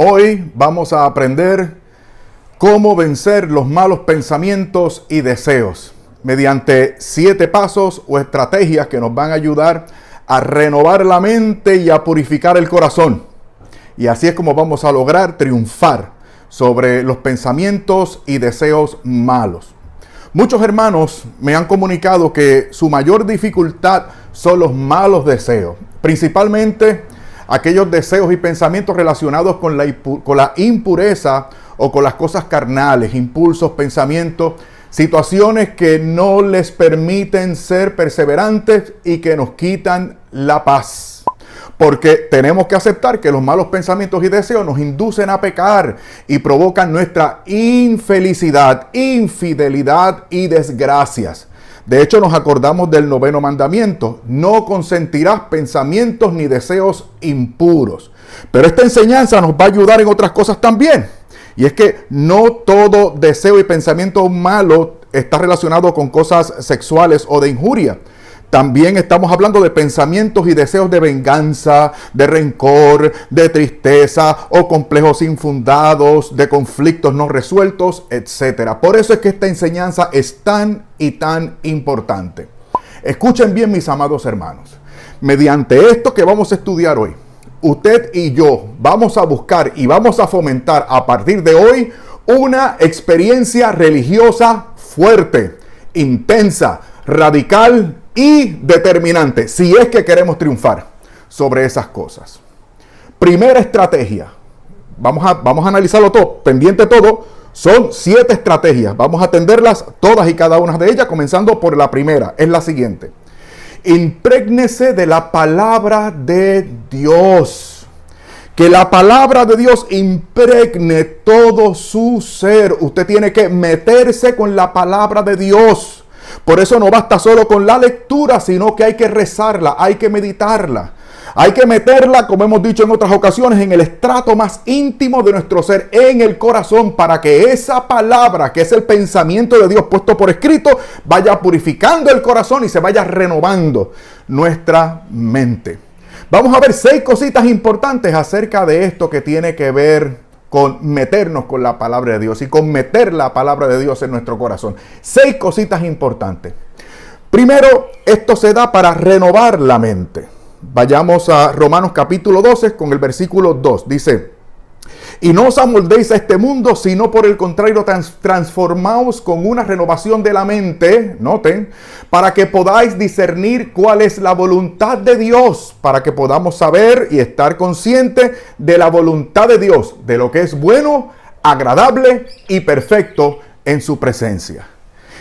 Hoy vamos a aprender cómo vencer los malos pensamientos y deseos mediante siete pasos o estrategias que nos van a ayudar a renovar la mente y a purificar el corazón. Y así es como vamos a lograr triunfar sobre los pensamientos y deseos malos. Muchos hermanos me han comunicado que su mayor dificultad son los malos deseos, principalmente aquellos deseos y pensamientos relacionados con la, con la impureza o con las cosas carnales, impulsos, pensamientos, situaciones que no les permiten ser perseverantes y que nos quitan la paz. Porque tenemos que aceptar que los malos pensamientos y deseos nos inducen a pecar y provocan nuestra infelicidad, infidelidad y desgracias. De hecho, nos acordamos del noveno mandamiento. No consentirás pensamientos ni deseos impuros. Pero esta enseñanza nos va a ayudar en otras cosas también. Y es que no todo deseo y pensamiento malo está relacionado con cosas sexuales o de injuria. También estamos hablando de pensamientos y deseos de venganza, de rencor, de tristeza o complejos infundados, de conflictos no resueltos, etc. Por eso es que esta enseñanza es tan y tan importante. Escuchen bien mis amados hermanos. Mediante esto que vamos a estudiar hoy, usted y yo vamos a buscar y vamos a fomentar a partir de hoy una experiencia religiosa fuerte, intensa, radical y determinante si es que queremos triunfar sobre esas cosas. Primera estrategia. Vamos a, vamos a analizarlo todo, pendiente todo. Son siete estrategias. Vamos a atenderlas todas y cada una de ellas, comenzando por la primera. Es la siguiente. Imprégnese de la palabra de Dios. Que la palabra de Dios impregne todo su ser. Usted tiene que meterse con la palabra de Dios. Por eso no basta solo con la lectura, sino que hay que rezarla, hay que meditarla. Hay que meterla, como hemos dicho en otras ocasiones, en el estrato más íntimo de nuestro ser, en el corazón, para que esa palabra, que es el pensamiento de Dios puesto por escrito, vaya purificando el corazón y se vaya renovando nuestra mente. Vamos a ver seis cositas importantes acerca de esto que tiene que ver con meternos con la palabra de Dios y con meter la palabra de Dios en nuestro corazón. Seis cositas importantes. Primero, esto se da para renovar la mente. Vayamos a Romanos capítulo 12 con el versículo 2. Dice, y no os amoldéis a este mundo, sino por el contrario transformaos con una renovación de la mente, noten, para que podáis discernir cuál es la voluntad de Dios, para que podamos saber y estar conscientes de la voluntad de Dios, de lo que es bueno, agradable y perfecto en su presencia.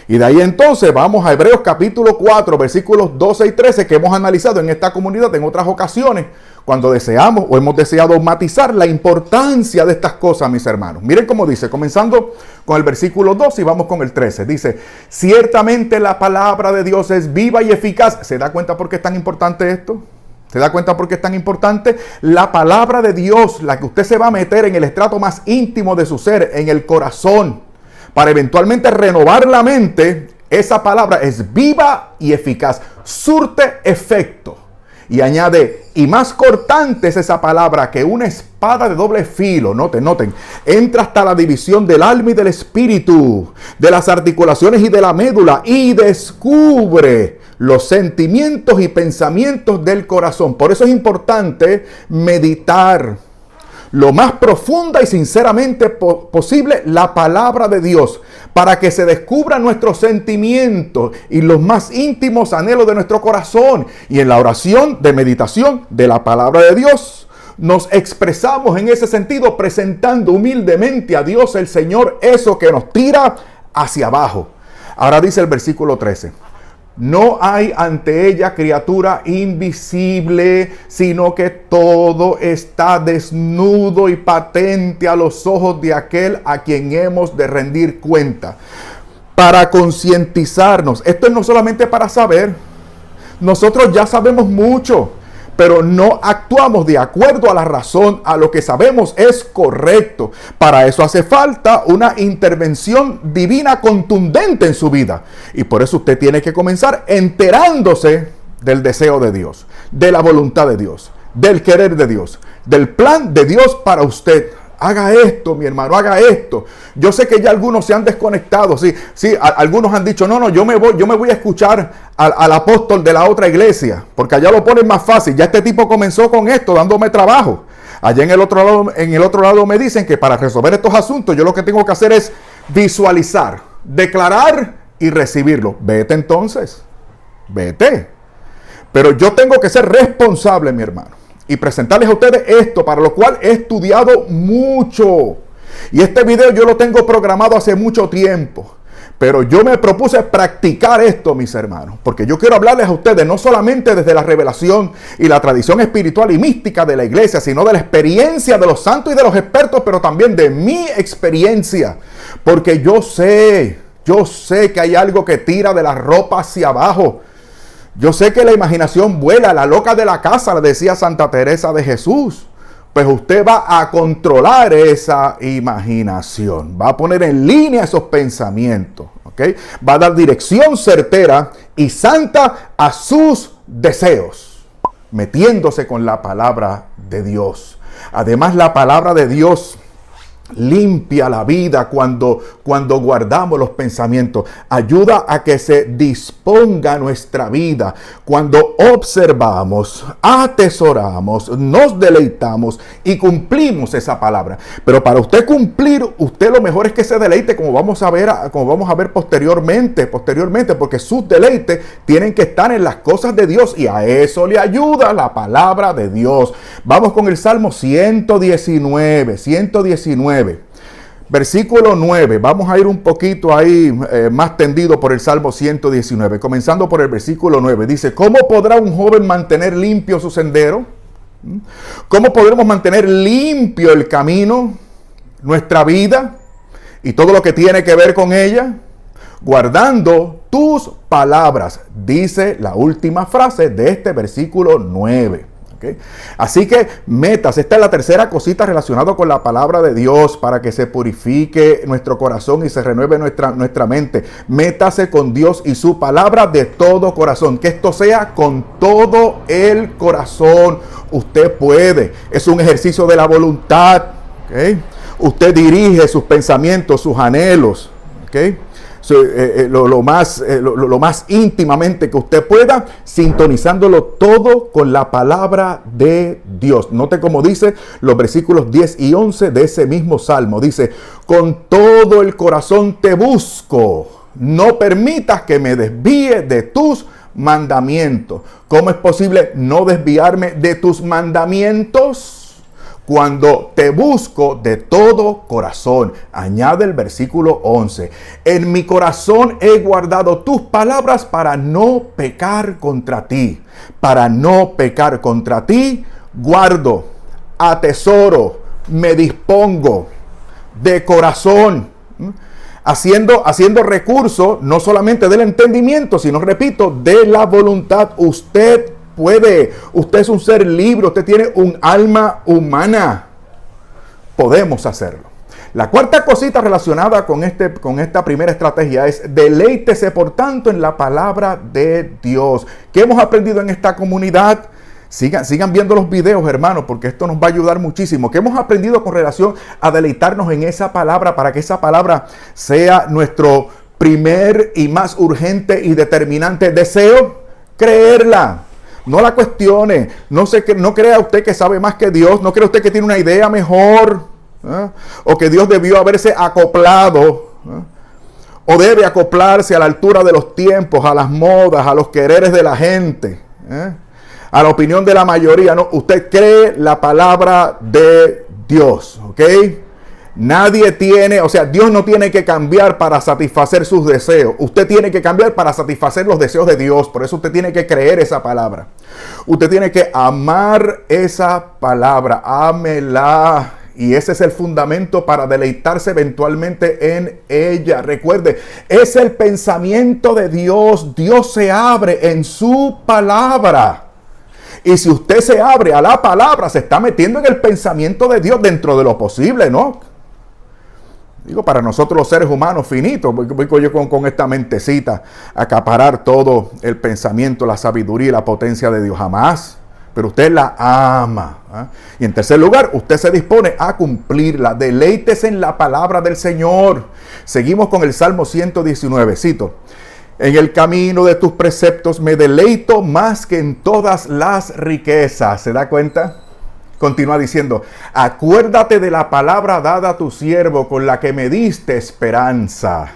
Y de ahí entonces vamos a Hebreos capítulo 4, versículos 12 y 13 que hemos analizado en esta comunidad en otras ocasiones cuando deseamos o hemos deseado matizar la importancia de estas cosas, mis hermanos. Miren cómo dice, comenzando con el versículo 2 y vamos con el 13. Dice, ciertamente la palabra de Dios es viva y eficaz. ¿Se da cuenta por qué es tan importante esto? ¿Se da cuenta por qué es tan importante? La palabra de Dios, la que usted se va a meter en el estrato más íntimo de su ser, en el corazón, para eventualmente renovar la mente, esa palabra es viva y eficaz, surte efecto. Y añade, y más cortante es esa palabra que una espada de doble filo, noten, noten, entra hasta la división del alma y del espíritu, de las articulaciones y de la médula, y descubre los sentimientos y pensamientos del corazón. Por eso es importante meditar lo más profunda y sinceramente posible la palabra de Dios para que se descubran nuestros sentimientos y los más íntimos anhelos de nuestro corazón. Y en la oración de meditación de la palabra de Dios, nos expresamos en ese sentido presentando humildemente a Dios el Señor eso que nos tira hacia abajo. Ahora dice el versículo 13. No hay ante ella criatura invisible, sino que todo está desnudo y patente a los ojos de aquel a quien hemos de rendir cuenta. Para concientizarnos, esto es no solamente para saber, nosotros ya sabemos mucho pero no actuamos de acuerdo a la razón, a lo que sabemos es correcto. Para eso hace falta una intervención divina contundente en su vida. Y por eso usted tiene que comenzar enterándose del deseo de Dios, de la voluntad de Dios, del querer de Dios, del plan de Dios para usted. Haga esto, mi hermano, haga esto. Yo sé que ya algunos se han desconectado, sí, sí, algunos han dicho, no, no, yo me voy, yo me voy a escuchar al, al, apóstol de la otra iglesia, porque allá lo ponen más fácil. Ya este tipo comenzó con esto, dándome trabajo. Allá en el otro lado, en el otro lado me dicen que para resolver estos asuntos, yo lo que tengo que hacer es visualizar, declarar y recibirlo. Vete entonces, vete. Pero yo tengo que ser responsable, mi hermano, y presentarles a ustedes esto, para lo cual he estudiado mucho. Y este video yo lo tengo programado hace mucho tiempo. Pero yo me propuse practicar esto, mis hermanos, porque yo quiero hablarles a ustedes no solamente desde la revelación y la tradición espiritual y mística de la iglesia, sino de la experiencia de los santos y de los expertos, pero también de mi experiencia. Porque yo sé, yo sé que hay algo que tira de la ropa hacia abajo. Yo sé que la imaginación vuela, la loca de la casa, le decía Santa Teresa de Jesús. Pues usted va a controlar esa imaginación, va a poner en línea esos pensamientos, ¿ok? Va a dar dirección certera y santa a sus deseos, metiéndose con la palabra de Dios. Además, la palabra de Dios limpia la vida cuando, cuando guardamos los pensamientos. Ayuda a que se disponga nuestra vida cuando observamos, atesoramos, nos deleitamos y cumplimos esa palabra. Pero para usted cumplir, usted lo mejor es que se deleite, como vamos a ver, como vamos a ver posteriormente, posteriormente, porque sus deleites tienen que estar en las cosas de Dios y a eso le ayuda la palabra de Dios. Vamos con el Salmo 119, 119. Versículo 9, vamos a ir un poquito ahí eh, más tendido por el Salmo 119, comenzando por el versículo 9. Dice, ¿cómo podrá un joven mantener limpio su sendero? ¿Mm? ¿Cómo podremos mantener limpio el camino, nuestra vida y todo lo que tiene que ver con ella? Guardando tus palabras, dice la última frase de este versículo 9. Así que metas, esta es la tercera cosita relacionada con la palabra de Dios para que se purifique nuestro corazón y se renueve nuestra, nuestra mente. Métase con Dios y su palabra de todo corazón. Que esto sea con todo el corazón. Usted puede. Es un ejercicio de la voluntad. Usted dirige sus pensamientos, sus anhelos. ¿okay? Eh, eh, lo, más, eh, lo, más íntimamente que usted pueda, sintonizándolo todo con la palabra de Dios. Note como dice los versículos 10 y 11 de ese mismo salmo. Dice, con todo el corazón te busco, no permitas que me desvíe de tus mandamientos. ¿Cómo es posible no desviarme de tus mandamientos? Cuando te busco de todo corazón. Añade el versículo 11. En mi corazón he guardado tus palabras para no pecar contra ti. Para no pecar contra ti, guardo, atesoro, me dispongo de corazón. Haciendo, haciendo recurso no solamente del entendimiento, sino, repito, de la voluntad. Usted puede. Usted es un ser libre, usted tiene un alma humana. Podemos hacerlo. La cuarta cosita relacionada con, este, con esta primera estrategia es deleítese por tanto en la palabra de Dios. ¿Qué hemos aprendido en esta comunidad? Sigan, sigan viendo los videos, hermanos, porque esto nos va a ayudar muchísimo. ¿Qué hemos aprendido con relación a deleitarnos en esa palabra para que esa palabra sea nuestro primer y más urgente y determinante deseo? Creerla. No la cuestione. No, se, no crea usted que sabe más que Dios. No crea usted que tiene una idea mejor. ¿eh? O que Dios debió haberse acoplado. ¿eh? O debe acoplarse a la altura de los tiempos, a las modas, a los quereres de la gente. ¿eh? A la opinión de la mayoría. No, usted cree la palabra de Dios. ¿Ok? Nadie tiene, o sea, Dios no tiene que cambiar para satisfacer sus deseos. Usted tiene que cambiar para satisfacer los deseos de Dios. Por eso usted tiene que creer esa palabra. Usted tiene que amar esa palabra. Ámela. Y ese es el fundamento para deleitarse eventualmente en ella. Recuerde, es el pensamiento de Dios. Dios se abre en su palabra. Y si usted se abre a la palabra, se está metiendo en el pensamiento de Dios dentro de lo posible, ¿no? Digo, para nosotros los seres humanos finitos, voy, yo con, esta mentecita acaparar todo el pensamiento, la sabiduría y la potencia de Dios. Jamás. pero usted la ama. ¿ah? Y en tercer lugar, usted se dispone a cumplirla. Deleítese en la palabra del Señor. Seguimos con el Salmo 119, cito. En el camino de tus preceptos me deleito más que en todas las riquezas. ¿Se da cuenta? Continúa diciendo, acuérdate de la palabra dada a tu siervo con la que me diste esperanza.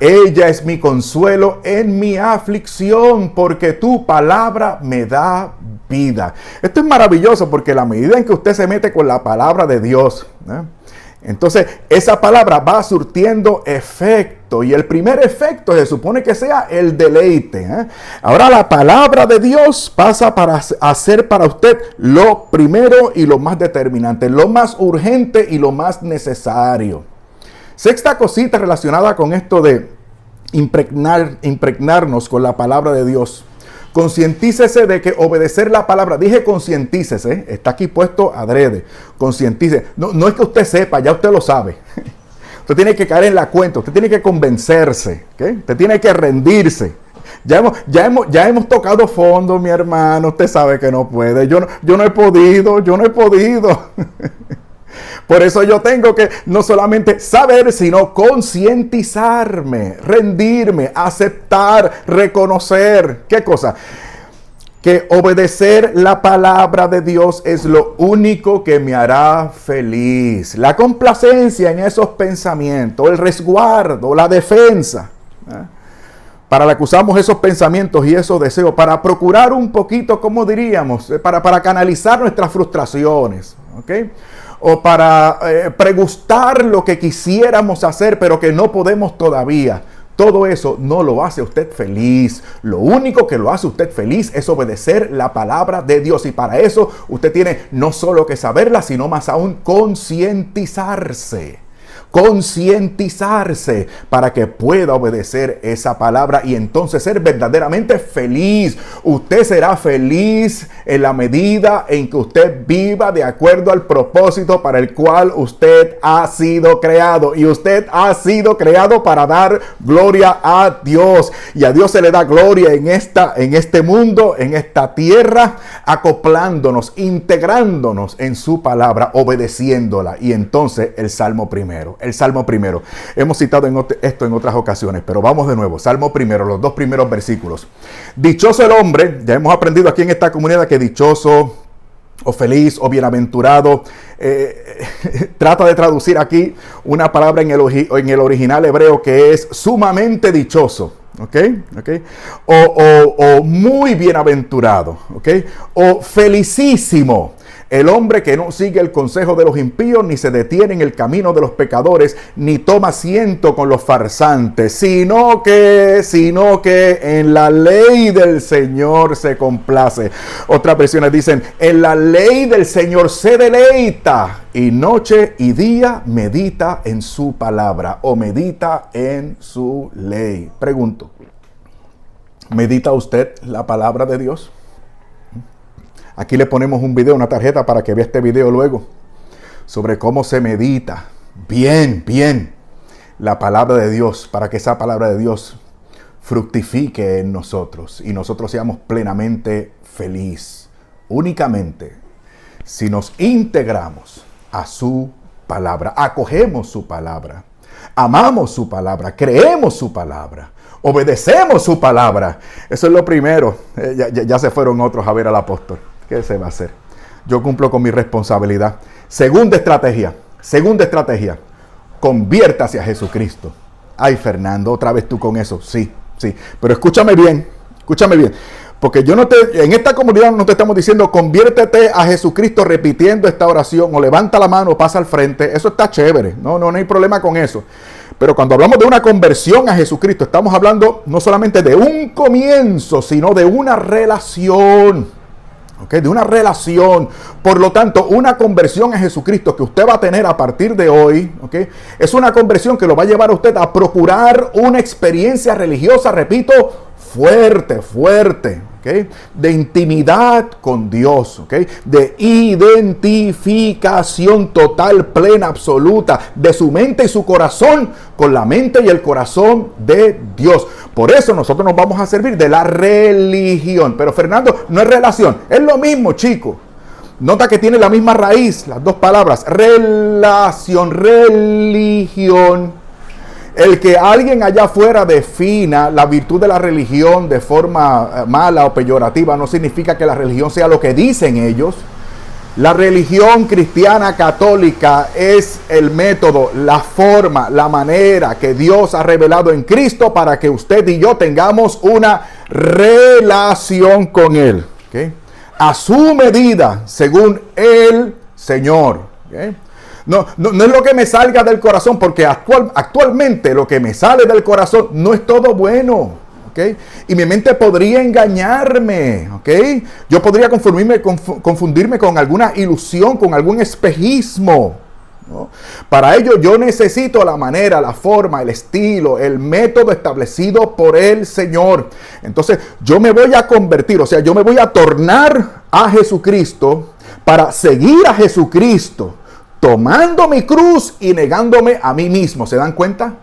Ella es mi consuelo en mi aflicción, porque tu palabra me da vida. Esto es maravilloso porque la medida en que usted se mete con la palabra de Dios, ¿eh? Entonces esa palabra va surtiendo efecto. Y el primer efecto se supone que sea el deleite. ¿eh? Ahora la palabra de Dios pasa para hacer para usted lo primero y lo más determinante, lo más urgente y lo más necesario. Sexta cosita relacionada con esto de impregnar, impregnarnos con la palabra de Dios. Concientícese de que obedecer la palabra, dije concientícese, está aquí puesto adrede, concientícese. No, no es que usted sepa, ya usted lo sabe. Usted tiene que caer en la cuenta, usted tiene que convencerse, usted tiene que rendirse. Ya hemos, ya, hemos, ya hemos tocado fondo, mi hermano, usted sabe que no puede. Yo yo no he podido, yo no he podido. Por eso yo tengo que no solamente saber, sino concientizarme, rendirme, aceptar, reconocer. ¿Qué cosa? Que obedecer la palabra de Dios es lo único que me hará feliz. La complacencia en esos pensamientos, el resguardo, la defensa. ¿eh? para la que usamos esos pensamientos y esos deseos, para procurar un poquito, como diríamos, eh, para, para canalizar nuestras frustraciones. ¿okay? O para eh, pregustar lo que quisiéramos hacer, pero que no podemos todavía. Todo eso no lo hace usted feliz. Lo único que lo hace usted feliz es obedecer la palabra de Dios. Y para eso usted tiene no solo que saberla, sino más aún concientizarse concientizarse para que pueda obedecer esa palabra y entonces ser verdaderamente feliz. Usted será feliz en la medida en que usted viva de acuerdo al propósito para el cual usted ha sido creado. Y usted ha sido creado para dar gloria a Dios. Y a Dios se le da gloria en, esta, en este mundo, en esta tierra, acoplándonos, integrándonos en su palabra, obedeciéndola. Y entonces el Salmo primero el Salmo primero. Hemos citado esto en otras ocasiones, pero vamos de nuevo. Salmo primero, los dos primeros versículos. Dichoso el hombre, ya hemos aprendido aquí en esta comunidad que dichoso o feliz o bienaventurado. Eh, trata de traducir aquí una palabra en el, original hebreo que es sumamente dichoso. ¿ok? o, o, muy bienaventurado, ¿ok? O felicísimo. El hombre que no sigue el consejo de los impíos, ni se detiene en el camino de los pecadores, ni toma asiento con los farsantes, sino que, sino que en la ley del Señor se complace. Otras versiones dicen, en la ley del Señor se deleita y noche y día medita en su palabra o medita en su ley. Pregunto, ¿medita usted la palabra de Dios? Aquí le ponemos un video, una tarjeta para que vea este video luego sobre cómo se medita bien, bien la palabra de Dios para que esa palabra de Dios fructifique en nosotros y nosotros seamos plenamente feliz. Únicamente si nos integramos a su palabra, acogemos su palabra, amamos su palabra, creemos su palabra, obedecemos su palabra. Eso es lo primero. Eh, ya, ya se fueron otros a ver al apóstol. ¿Qué se va a hacer? Yo cumplo con mi responsabilidad. Segunda estrategia, segunda estrategia, conviértase a Jesucristo. Ay, Fernando, otra vez tú con eso. Sí, sí. Pero escúchame bien, escúchame bien. Porque yo no te, en esta comunidad no te estamos diciendo conviértete a Jesucristo repitiendo esta oración o levanta la mano o pasa al frente. Eso está chévere. No, no, no hay problema con eso. Pero cuando hablamos de una conversión a Jesucristo, estamos hablando no solamente de un comienzo, sino de una relación de una relación. Por lo tanto, una conversión a Jesucristo que usted va a tener a partir de hoy, es una conversión que lo va a llevar a usted a procurar una experiencia religiosa, repito, fuerte, fuerte. De intimidad con Dios, de identificación total, plena, absoluta de su mente y su corazón con la mente y el corazón de Dios. Por eso nosotros nos vamos a servir de la religión. Pero Fernando, no es relación, es lo mismo, chico. Nota que tiene la misma raíz, las dos palabras, relación, religión el que alguien allá afuera defina la virtud de la religión de forma eh, mala o peyorativa no significa que la religión sea lo que dicen ellos. La religión cristiana católica es el método, la forma, la manera que Dios ha revelado en Cristo para que usted y yo tengamos una relación con Él. A su medida, según el Señor. No, no, es lo que me salga del corazón, porque actual, actualmente lo que me sale del corazón no es todo bueno. ¿okay? Y mi mente podría engañarme. ¿okay? Yo podría confundirme, confundirme con alguna ilusión, con algún espejismo. Para ello yo necesito la manera, la forma, el estilo, el método establecido por el Señor. Entonces yo me voy a convertir, o sea, yo me voy a tornar a Jesucristo para seguir a Jesucristo tomando mi cruz y negándome a mí mismo. ¿Se dan cuenta?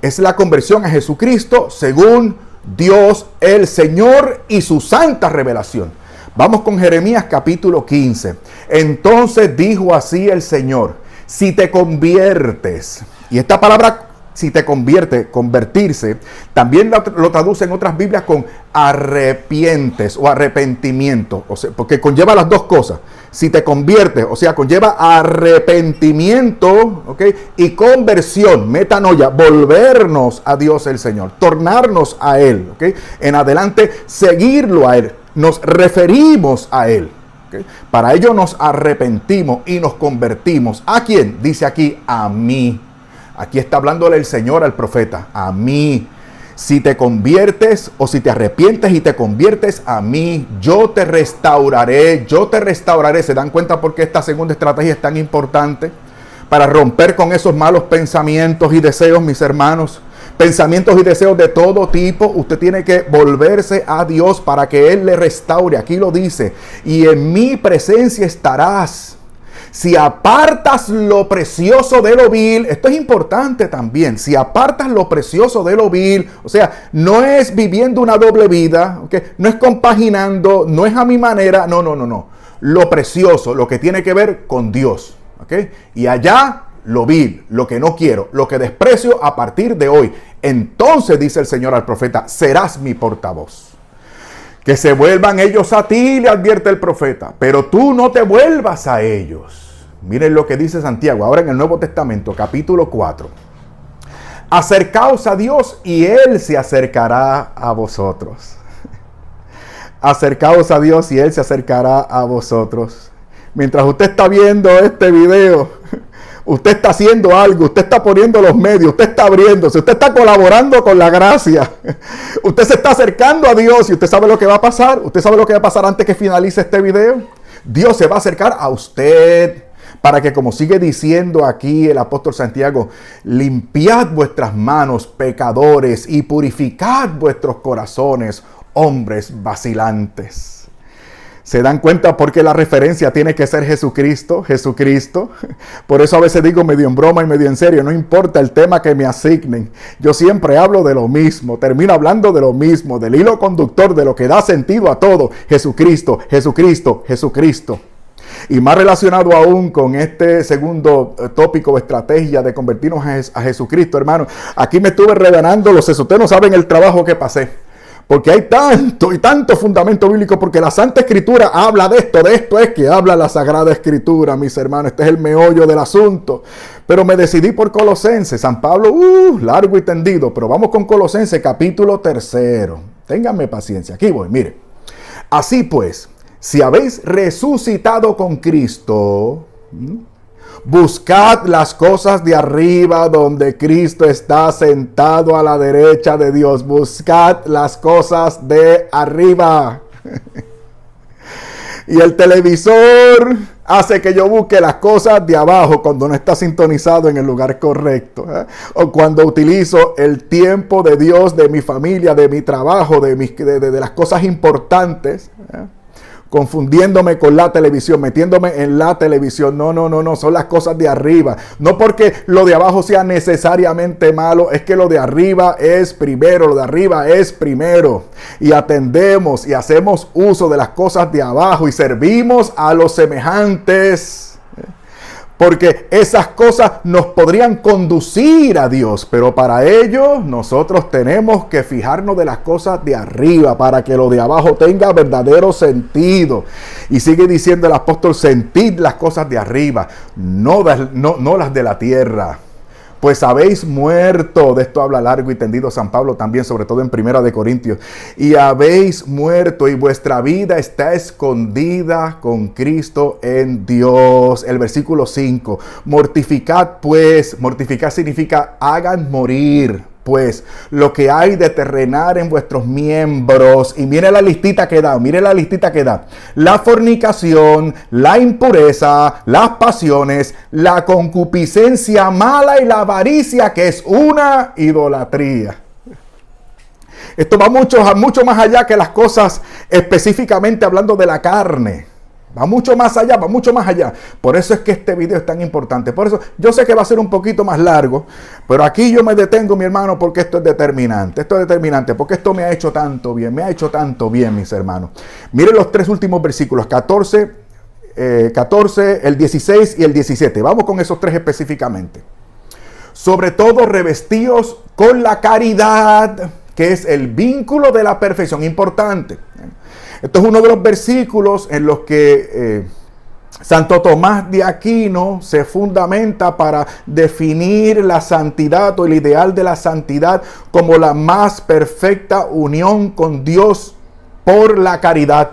Es la conversión a Jesucristo según Dios el Señor y su santa revelación. Vamos con Jeremías capítulo 15. Entonces dijo así el Señor, si te conviertes, y esta palabra si te convierte, convertirse, también lo, lo traduce en otras Biblias con arrepientes o arrepentimiento, o sea, porque conlleva las dos cosas si te conviertes, o sea, conlleva arrepentimiento, ¿ok? Y conversión, metanoia, volvernos a Dios el Señor, tornarnos a Él, ¿ok? En adelante, seguirlo a Él, nos referimos a Él. Para ello nos arrepentimos y nos convertimos. ¿A quién? Dice aquí, a mí. Aquí está hablándole el Señor al profeta, a mí. Si te conviertes o si te arrepientes y te conviertes a mí, yo te restauraré, yo te restauraré. ¿Se dan cuenta por qué esta segunda estrategia es tan importante? Para romper con esos malos pensamientos y deseos, mis hermanos. Pensamientos y deseos de todo tipo. Usted tiene que volverse a Dios para que Él le restaure. Aquí lo dice. Y en mi presencia estarás si apartas lo precioso de lo vil, esto es importante también, si apartas lo precioso de lo vil, o sea, no es viviendo una doble vida, no es compaginando, no es a mi manera, no, no, no, no. Lo precioso, lo que tiene que ver con Dios. Y allá lo vil, lo que no quiero, lo que desprecio a partir de hoy. Entonces dice el Señor al profeta, serás mi portavoz. Que se vuelvan ellos a ti, le advierte el profeta, pero tú no te vuelvas a ellos. Miren lo que dice Santiago ahora en el Nuevo Testamento, capítulo 4. Acercaos a Dios y Él se acercará a vosotros. Acercaos a Dios y Él se acercará a vosotros. Mientras usted está viendo este video, usted está haciendo algo, usted está poniendo los medios, usted está abriéndose, usted está colaborando con la gracia. Usted se está acercando a Dios y usted sabe lo que va a pasar. Usted sabe lo que va a pasar antes que finalice este video. Dios se va a acercar a usted para que, como sigue diciendo aquí el apóstol Santiago, limpiad vuestras manos, pecadores, y purificad vuestros corazones, hombres vacilantes. ¿Se dan cuenta por qué la referencia tiene que ser Jesucristo? Jesucristo. Por eso a veces digo medio en broma y medio en serio, no importa el tema que me asignen. Yo siempre hablo de lo mismo, termino hablando de lo mismo, del hilo conductor, de lo que da sentido a todo. Jesucristo, Jesucristo, Jesucristo. Y más relacionado aún con este segundo eh, tópico estrategia de convertirnos a, Jesucristo, hermano. Aquí me estuve revelando los Ustedes no saben el trabajo que pasé. Porque hay tanto y tanto fundamento bíblico, porque la Santa Escritura habla de esto, de esto es que habla la Sagrada Escritura, mis hermanos. Este es el meollo del asunto. Pero me decidí por Colosenses, San Pablo, uh, largo y tendido, pero vamos con Colosenses capítulo tercero. Ténganme paciencia, aquí voy, mire. Así pues, si habéis resucitado con Cristo, buscad las cosas de arriba donde Cristo está sentado a la derecha de Dios. Buscad las cosas de arriba. Y el televisor hace que yo busque las cosas de abajo cuando no está sintonizado en el lugar correcto. ¿eh? O cuando utilizo el tiempo de Dios, de mi familia, de mi trabajo, de, mis, de, las cosas importantes. ¿eh? Confundiéndome con la televisión, metiéndome en la televisión. No, no, no, no, son las cosas de arriba. No porque lo de abajo sea necesariamente malo, es que lo de arriba es primero, lo de arriba es primero. Y atendemos y hacemos uso de las cosas de abajo y servimos a los semejantes porque esas cosas nos podrían conducir a Dios, pero para ello nosotros tenemos que fijarnos de las cosas de arriba para que lo de abajo tenga verdadero sentido. Y sigue diciendo el apóstol, sentid las cosas de arriba, no, no, no las de la tierra pues habéis muerto, de esto habla largo y tendido San Pablo también, sobre todo en Primera de Corintios, y habéis muerto y vuestra vida está escondida con Cristo en Dios. El versículo 5, mortificad pues, mortificar significa hagan morir pues lo que hay de terrenar en vuestros miembros. Y mire la listita que da, mire la listita que da. La fornicación, la impureza, las pasiones, la concupiscencia mala y la avaricia, que es una idolatría. Esto va mucho, mucho más allá que las cosas específicamente hablando de la carne. Va mucho más allá, va mucho más allá. Por eso es que este video es tan importante. Por eso yo sé que va a ser un poquito más largo, pero aquí yo me detengo, mi hermano, porque esto es determinante. Esto es determinante, porque esto me ha hecho tanto bien, me ha hecho tanto bien, mis hermanos. Miren los tres últimos versículos, 14, 14, eh, el 16 y el 17. Vamos con esos tres específicamente. Sobre todo revestidos con la caridad, que es el vínculo de la perfección. Importante. Esto es uno de los versículos en los que eh, Santo Tomás de Aquino se fundamenta para definir la santidad o el ideal de la santidad como la más perfecta unión con Dios por la caridad.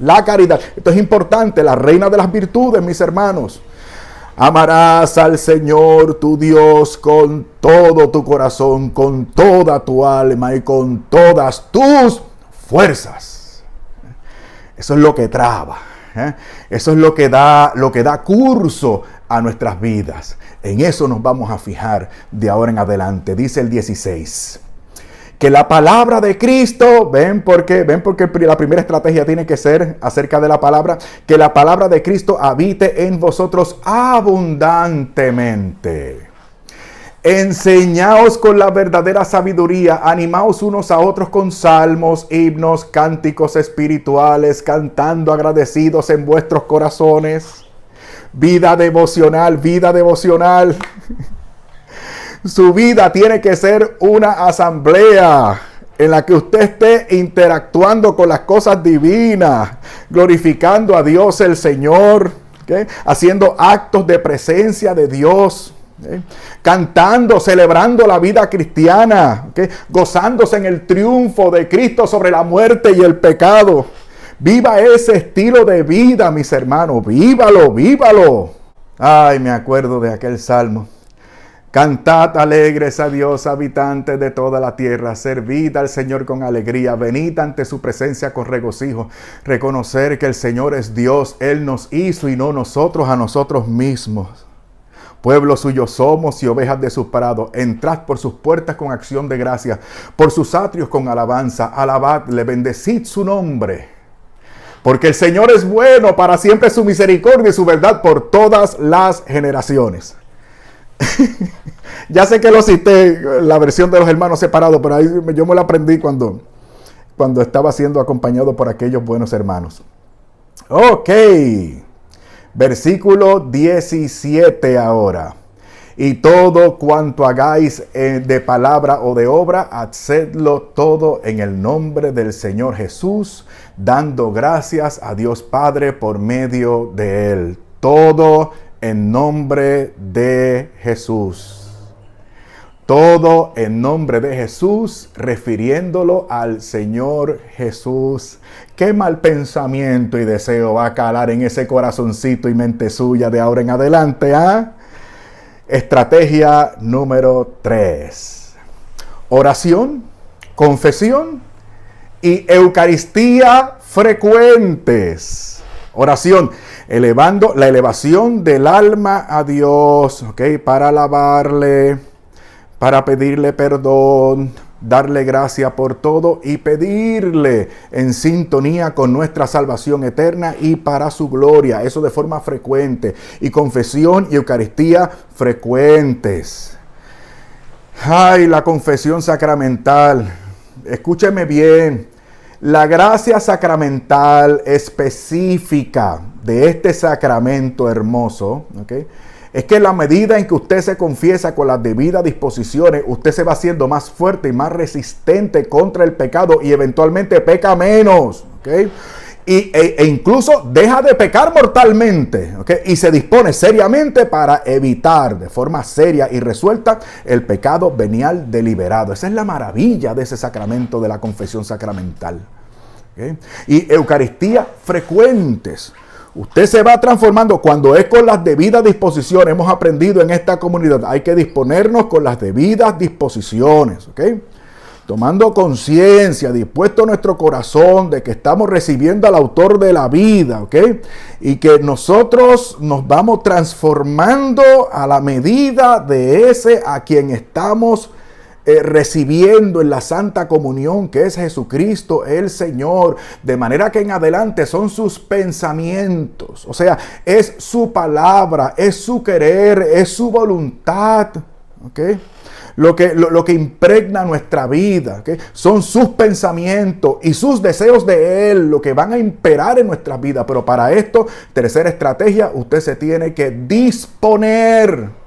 La caridad. Esto es importante, la reina de las virtudes, mis hermanos. Amarás al Señor tu Dios con todo tu corazón, con toda tu alma y con todas tus fuerzas. Eso es lo que traba. ¿eh? Eso es lo que, da, lo que da curso a nuestras vidas. En eso nos vamos a fijar de ahora en adelante. Dice el 16. Que la palabra de Cristo, ven porque, ven porque la primera estrategia tiene que ser acerca de la palabra, que la palabra de Cristo habite en vosotros abundantemente. Enseñaos con la verdadera sabiduría, animaos unos a otros con salmos, himnos, cánticos espirituales, cantando agradecidos en vuestros corazones. Vida devocional, vida devocional. Su vida tiene que ser una asamblea en la que usted esté interactuando con las cosas divinas, glorificando a Dios el Señor, haciendo actos de presencia de Dios. Cantando, celebrando la vida cristiana, gozándose en el triunfo de Cristo sobre la muerte y el pecado. Viva ese estilo de vida, mis hermanos, vívalo, vívalo. Ay, me acuerdo de aquel salmo. Cantad alegres a Dios, habitantes de toda la tierra. Servid al Señor con alegría. Venid ante su presencia con regocijo. Reconocer que el Señor es Dios. Él nos hizo y no nosotros a nosotros mismos. Pueblo suyo somos y ovejas de sus parados. Entrad por sus puertas con acción de gracia, por sus atrios con alabanza. Alabadle, bendecid su nombre. Porque el Señor es bueno, para siempre su misericordia y su verdad por todas las generaciones. ya sé que lo cité, la versión de los hermanos separados, pero ahí yo me lo aprendí cuando, cuando estaba siendo acompañado por aquellos buenos hermanos. Ok. Versículo 17 ahora. Y todo cuanto hagáis eh, de palabra o de obra, hacedlo todo en el nombre del Señor Jesús, dando gracias a Dios Padre por medio de Él. Todo en nombre de Jesús. Todo en nombre de Jesús, refiriéndolo al Señor Jesús. ¿Qué mal pensamiento y deseo va a calar en ese corazoncito y mente suya de ahora en adelante? ¿ah? Estrategia número 3. Oración, confesión y Eucaristía frecuentes. Oración, elevando la elevación del alma a Dios, ¿ok? Para alabarle, para pedirle perdón, darle gracia por todo y pedirle en sintonía con nuestra salvación eterna y para su gloria. Eso de forma frecuente. Y confesión y Eucaristía frecuentes. Ay, la confesión sacramental. Escúcheme bien. La gracia sacramental específica de este sacramento hermoso, es que en la medida en que usted se confiesa con las debidas disposiciones, usted se va haciendo más fuerte y más resistente contra el pecado y eventualmente peca menos. Y, e, e, incluso deja de pecar mortalmente y se dispone seriamente para evitar de forma seria y resuelta el pecado venial deliberado. Esa es la maravilla de ese sacramento de la confesión sacramental. Y Eucaristía frecuentes. Usted se va transformando cuando es con las debidas disposiciones. Hemos aprendido en esta comunidad, hay que disponernos con las debidas disposiciones. Tomando conciencia, dispuesto nuestro corazón de que estamos recibiendo al autor de la vida, ¿ok? Y que nosotros nos vamos transformando a la medida de ese a quien estamos eh, recibiendo en la Santa Comunión, que es Jesucristo el Señor, de manera que en adelante son sus pensamientos, o sea, es su palabra, es su querer, es su voluntad. Lo que, lo, que, impregna nuestra vida, son sus pensamientos y sus deseos de Él, lo que van a imperar en nuestra vida. Pero para esto, tercera estrategia, usted se tiene que disponer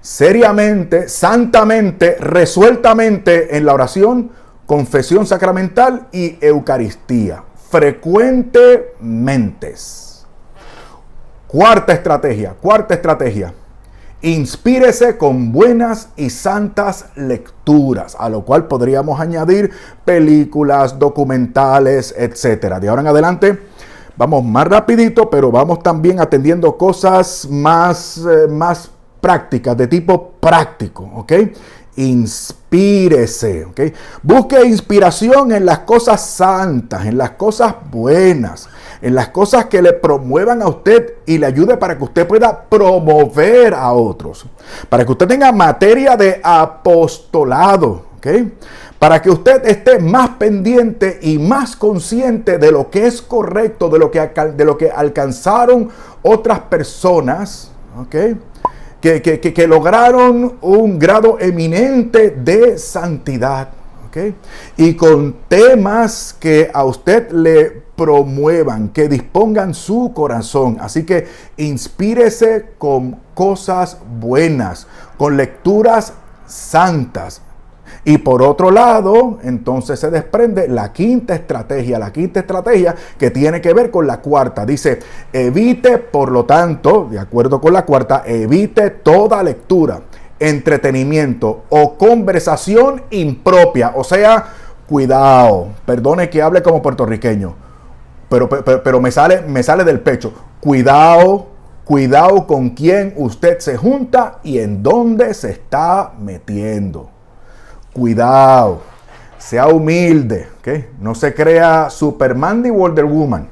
seriamente, santamente, resueltamente en la oración, confesión sacramental y Eucaristía. Frecuentemente. Cuarta estrategia, cuarta estrategia. Inspírese con buenas y santas lecturas, a lo cual podríamos añadir películas, documentales, etcétera. De ahora en adelante vamos más rapidito, pero vamos también atendiendo cosas más, eh, más prácticas de tipo práctico, ¿ok? Inspírese, ¿ok? Busque inspiración en las cosas santas, en las cosas buenas, en las cosas que le promuevan a usted y le ayude para que usted pueda promover a otros, para que usted tenga materia de apostolado, ¿ok? Para que usted esté más pendiente y más consciente de lo que es correcto, de lo que, de lo que alcanzaron otras personas, ¿ok? Que, lograron un grado eminente de santidad. Y con temas que a usted le promuevan, que dispongan su corazón. Así que inspírese con cosas buenas, con lecturas santas, y por otro lado, entonces se desprende la quinta estrategia, la quinta estrategia que tiene que ver con la cuarta. Dice, evite, por lo tanto, de acuerdo con la cuarta, evite toda lectura, entretenimiento o conversación impropia. O sea, cuidado, perdone que hable como puertorriqueño, pero, pero, pero me, sale, me sale del pecho. Cuidado, cuidado con quién usted se junta y en dónde se está metiendo cuidado, sea humilde, no se crea Superman ni Wonder Woman.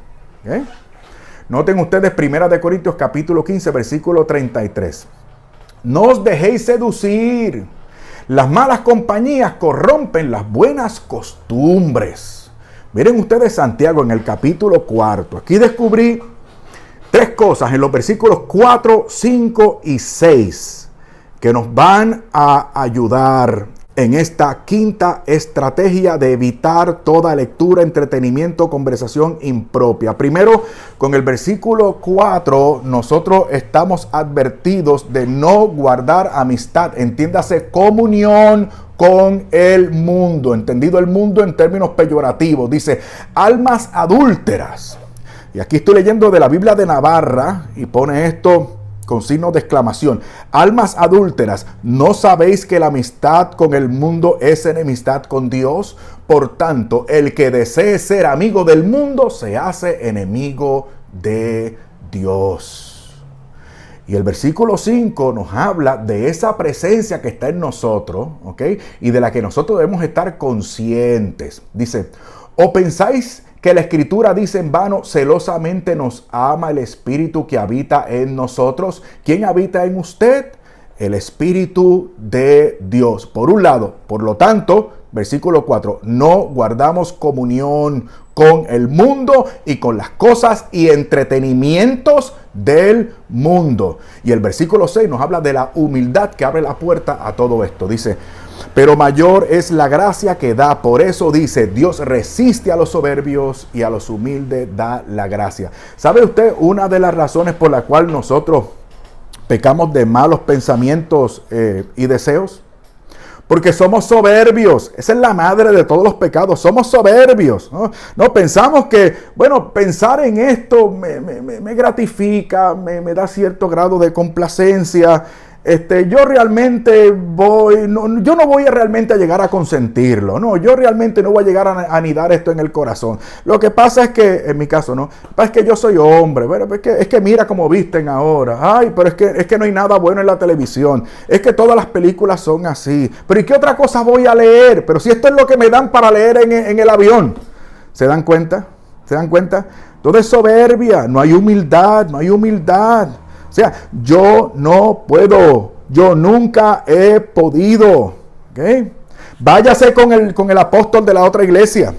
Noten ustedes Primera de Corintios capítulo 15 versículo 33. No os dejéis seducir. Las malas compañías corrompen las buenas costumbres. Miren ustedes Santiago en el capítulo cuarto. Aquí descubrí tres cosas en los versículos 4, 5 y 6 que nos van a ayudar en esta quinta estrategia de evitar toda lectura, entretenimiento, conversación impropia. Primero, con el versículo 4, nosotros estamos advertidos de no guardar amistad, entiéndase comunión con el mundo, entendido el mundo en términos peyorativos. Dice, almas adúlteras. Y aquí estoy leyendo de la Biblia de Navarra y pone esto con signo de exclamación. Almas adúlteras, ¿no sabéis que la amistad con el mundo es enemistad con Dios? Por tanto, el que desee ser amigo del mundo se hace enemigo de Dios. Y el versículo 5 nos habla de esa presencia que está en nosotros, ¿ok? Y de la que nosotros debemos estar conscientes. Dice, ¿o pensáis que la escritura dice en vano, celosamente nos ama el Espíritu que habita en nosotros. ¿Quién habita en usted? El Espíritu de Dios. Por un lado, por lo tanto, versículo 4, no guardamos comunión con el mundo y con las cosas y entretenimientos del mundo. Y el versículo 6 nos habla de la humildad que abre la puerta a todo esto. Dice, pero mayor es la gracia que da. Por eso dice, Dios resiste a los soberbios y a los humildes da la gracia. ¿Sabe usted una de las razones por la cual nosotros pecamos de malos pensamientos eh, y deseos? Porque somos soberbios. Esa es la madre de todos los pecados. Somos soberbios. No, pensamos que, bueno, pensar en esto me, gratifica, me, me, da cierto grado de complacencia. Este, yo realmente voy, no, yo no voy a realmente a llegar a consentirlo, no, yo realmente no voy a llegar a, anidar esto en el corazón. Lo que pasa es que, en mi caso, no, es que yo soy hombre, pero es que, es que mira cómo visten ahora, ay, pero es que, es que no hay nada bueno en la televisión, es que todas las películas son así, pero ¿y qué otra cosa voy a leer? Pero si esto es lo que me dan para leer en, en el avión, ¿se dan cuenta? ¿Se dan cuenta? Todo es soberbia, no hay humildad, no hay humildad. Sea, yo no puedo, yo nunca he podido. Váyase con el, con el apóstol de la otra iglesia.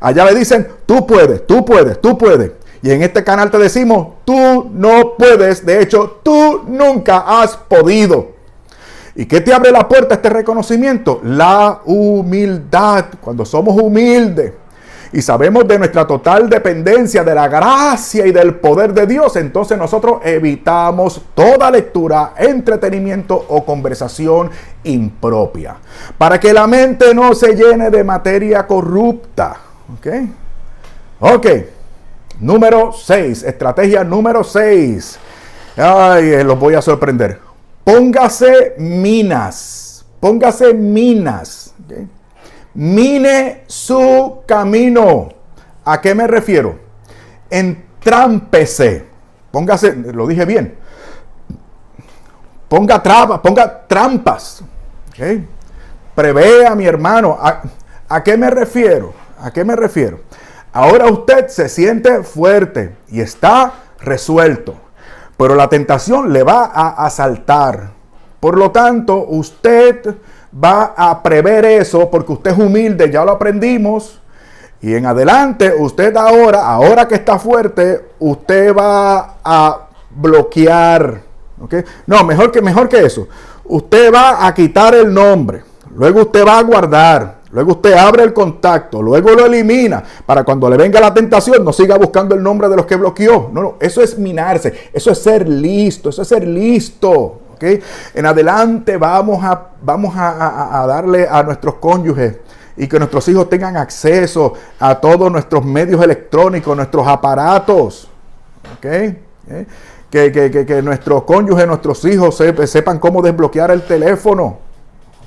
Allá le dicen, tú puedes, tú puedes, tú puedes. Y en este canal te decimos, tú no puedes. De hecho, tú nunca has podido. ¿Y qué te abre la puerta a este reconocimiento? La humildad. Cuando somos humildes, y sabemos de nuestra total dependencia de la gracia y del poder de Dios, entonces nosotros evitamos toda lectura, entretenimiento o conversación impropia. Para que la mente no se llene de materia corrupta. ¿Ok? Ok. Número 6. Estrategia número 6. Ay, eh, los voy a sorprender. Póngase minas. Póngase minas. ¿okay? Mine su camino. ¿A qué me refiero? Entrámpese. Póngase, lo dije bien. Ponga trampas, ponga trampas. Prevea, mi hermano. ¿A, ¿A qué me refiero? ¿A qué me refiero? Ahora usted se siente fuerte y está resuelto, pero la tentación le va a asaltar. Por lo tanto, usted va a prever eso porque usted es humilde, ya lo aprendimos. Y en adelante, usted ahora, ahora que está fuerte, usted va a bloquear. No, mejor que, mejor que eso. Usted va a quitar el nombre. Luego usted va a guardar. Luego usted abre el contacto. Luego lo elimina. Para cuando le venga la tentación, no siga buscando el nombre de los que bloqueó. No, no. Eso es minarse. Eso es ser listo. Eso es ser listo. En adelante vamos a, vamos a, darle a nuestros cónyuges y que nuestros hijos tengan acceso a todos nuestros medios electrónicos, nuestros aparatos. ¿Ok? Que, que, nuestros cónyuges, nuestros hijos sepan cómo desbloquear el teléfono.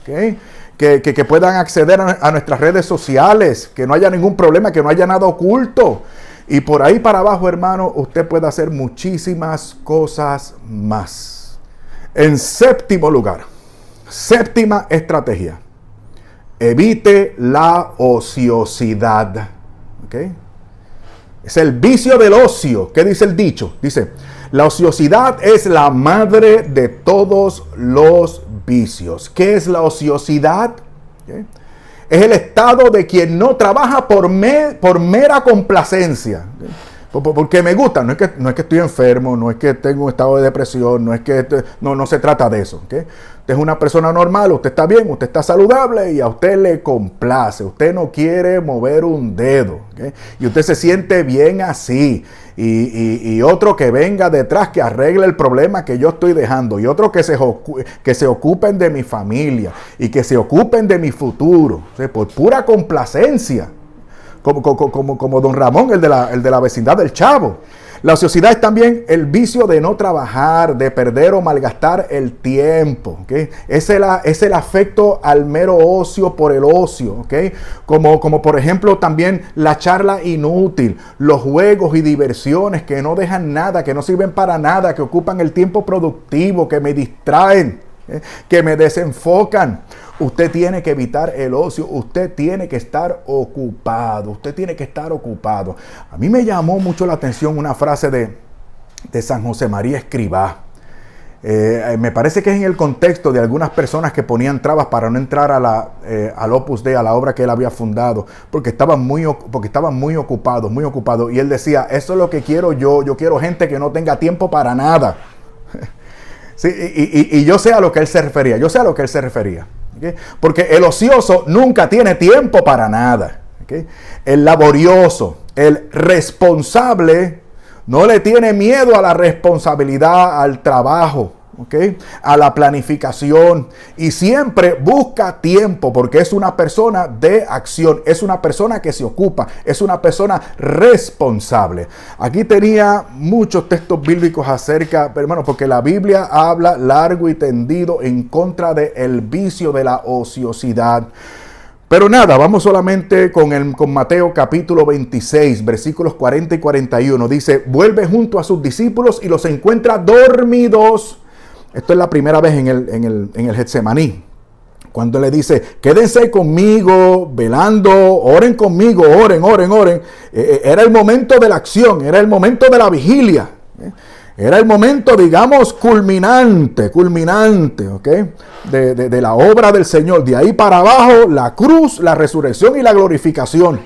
¿Ok? Que, puedan acceder a, nuestras redes sociales, que no haya ningún problema, que no haya nada oculto. Y por ahí para abajo, hermano, usted puede hacer muchísimas cosas más. En séptimo lugar, séptima estrategia, evite la ociosidad. Es el vicio del ocio. ¿Qué dice el dicho? Dice, la ociosidad es la madre de todos los vicios. ¿Qué es la ociosidad? Es el estado de quien no trabaja por, por mera complacencia. Porque me gusta, no es, que, no es que estoy enfermo, no es que tengo un estado de depresión, no es que no, no se trata de eso. Usted es una persona normal, usted está bien, usted está saludable y a usted le complace, usted no quiere mover un dedo y usted se siente bien así. Y, otro que venga detrás que arregle el problema que yo estoy dejando y otro que se, que se ocupen de mi familia y que se ocupen de mi futuro, por pura complacencia como, como, como, don Ramón, el de, la, el de la vecindad del Chavo. La ociosidad es también el vicio de no trabajar, de perder o malgastar el tiempo. Es, el, es, el, afecto al mero ocio por el ocio. Como, como por ejemplo también la charla inútil, los juegos y diversiones que no dejan nada, que no sirven para nada, que ocupan el tiempo productivo, que me distraen. ¿Eh? que me desenfocan. Usted tiene que evitar el ocio, usted tiene que estar ocupado, usted tiene que estar ocupado. A mí me llamó mucho la atención una frase de, de San José María Escribá. Eh, me parece que es en el contexto de algunas personas que ponían trabas para no entrar a la, eh, al Opus Dei, a la obra que él había fundado, porque estaban, muy, porque muy ocupados, muy ocupados. Y él decía, eso es lo que quiero yo, yo quiero gente que no tenga tiempo para nada. y, yo sé a lo que él se refería, yo sé a lo que él se refería. Porque el ocioso nunca tiene tiempo para nada. El laborioso, el responsable, no le tiene miedo a la responsabilidad, al trabajo, a la planificación y siempre busca tiempo porque es una persona de acción, es una persona que se ocupa, es una persona responsable. Aquí tenía muchos textos bíblicos acerca, hermano, porque la Biblia habla largo y tendido en contra del vicio de la ociosidad. Pero nada, vamos solamente con, el, con Mateo capítulo 26, versículos 40 y 41. Dice, vuelve junto a sus discípulos y los encuentra dormidos. Esto es la primera vez en el, en el, en el Getsemaní. Cuando le dice, quédense conmigo, velando, oren conmigo, oren, oren, oren. Eh, eh, era el momento de la acción, era el momento de la vigilia. ¿eh? Era el momento, digamos, culminante, culminante, ¿ok? De, la obra del Señor. De ahí para abajo, la cruz, la resurrección y la glorificación.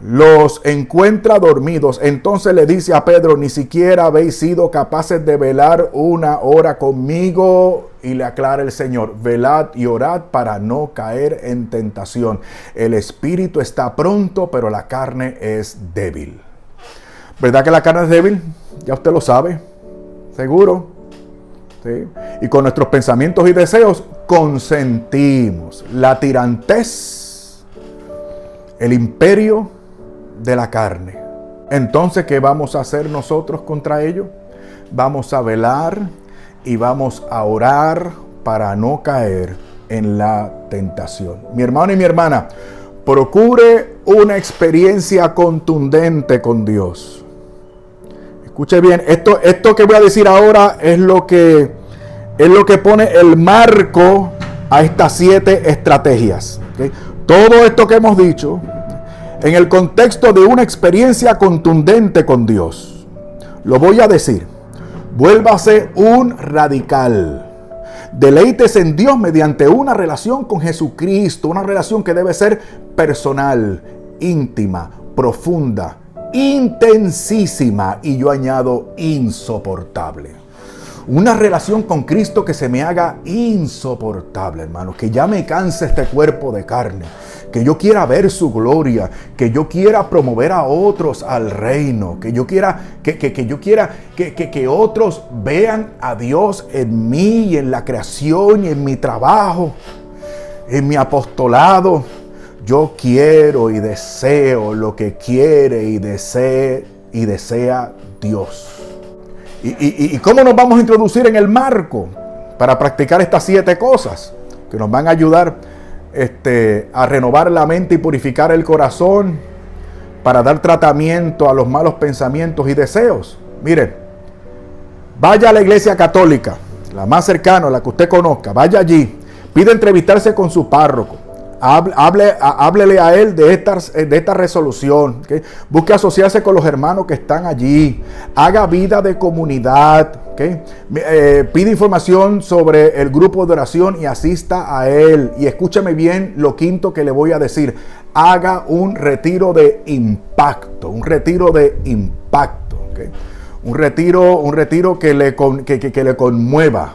Los encuentra dormidos. Entonces le dice a Pedro, ni siquiera habéis sido capaces de velar una hora conmigo. Y le aclara el Señor, velad y orad para no caer en tentación. El espíritu está pronto, pero la carne es débil. ¿Verdad que la carne es débil? Ya usted lo sabe. Seguro. Y con nuestros pensamientos y deseos consentimos la tirantez, el imperio de la carne. Entonces, ¿qué vamos a hacer nosotros contra ello? Vamos a velar y vamos a orar para no caer en la tentación. Mi hermano y mi hermana, procure una experiencia contundente con Dios. Escuche bien, esto, esto que voy a decir ahora es lo que, es lo que pone el marco a estas siete estrategias. Todo esto que hemos dicho en el contexto de una experiencia contundente con Dios. Lo voy a decir. Vuélvase un radical. Deleites en Dios mediante una relación con Jesucristo, una relación que debe ser personal, íntima, profunda, intensísima y yo añado insoportable. Una relación con Cristo que se me haga insoportable, hermano. Que ya me canse este cuerpo de carne. Que yo quiera ver su gloria. Que yo quiera promover a otros al reino. Que yo quiera, que, que, yo quiera que, que otros vean a Dios en mí y en la creación y en mi trabajo. En mi apostolado yo quiero y deseo lo que quiere y desee y desea Dios. ¿Y, cómo nos vamos a introducir en el marco para practicar estas siete cosas que nos van a ayudar este, a renovar la mente y purificar el corazón para dar tratamiento a los malos pensamientos y deseos? Mire, vaya a la iglesia católica, la más cercana, la que usted conozca, vaya allí, pide entrevistarse con su párroco Hable, háblele a él de esta, de esta resolución. Busque asociarse con los hermanos que están allí. Haga vida de comunidad. Eh, pide información sobre el grupo de oración y asista a él. Y escúchame bien lo quinto que le voy a decir. Haga un retiro de impacto. Un retiro de impacto. Un retiro, un retiro que, le que, le conmueva.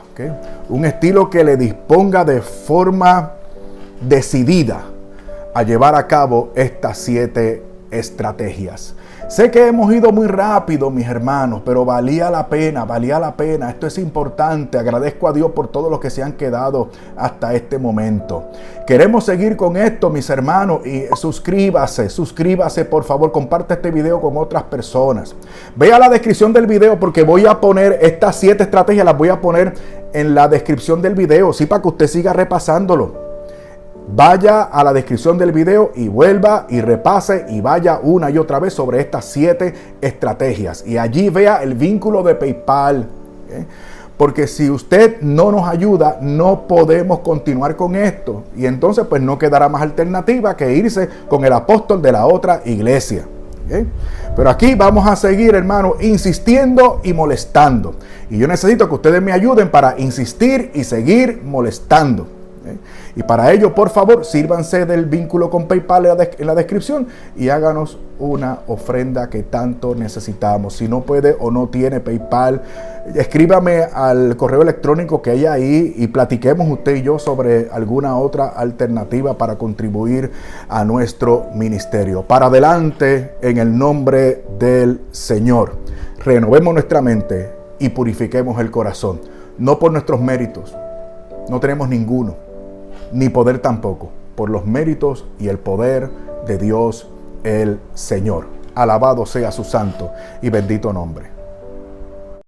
Un estilo que le disponga de forma decidida a llevar a cabo estas siete estrategias. Sé que hemos ido muy rápido, mis hermanos, pero valía la pena, valía la pena. Esto es importante. Agradezco a Dios por todos los que se han quedado hasta este momento. Queremos seguir con esto, mis hermanos, y suscríbase, suscríbase, por favor, comparte este video con otras personas. Vea la descripción del video porque voy a poner estas siete estrategias, las voy a poner en la descripción del video, sí, para que usted siga repasándolo. Vaya a la descripción del video y vuelva y repase y vaya una y otra vez sobre estas siete estrategias. Y allí vea el vínculo de PayPal. porque si usted no nos ayuda, no podemos continuar con esto. Y entonces pues no quedará más alternativa que irse con el apóstol de la otra iglesia. Pero aquí vamos a seguir, hermano, insistiendo y molestando. Y yo necesito que ustedes me ayuden para insistir y seguir molestando. Y para ello, por favor, sírvanse del vínculo con PayPal en la descripción y háganos una ofrenda que tanto necesitamos. Si no puede o no tiene PayPal, escríbame al correo electrónico que hay ahí y platiquemos usted y yo sobre alguna otra alternativa para contribuir a nuestro ministerio. Para adelante, en el nombre del Señor. Renovemos nuestra mente y purifiquemos el corazón. No por nuestros méritos, no tenemos ninguno ni poder tampoco, por los méritos y el poder de Dios el Señor. Alabado sea su santo y bendito nombre.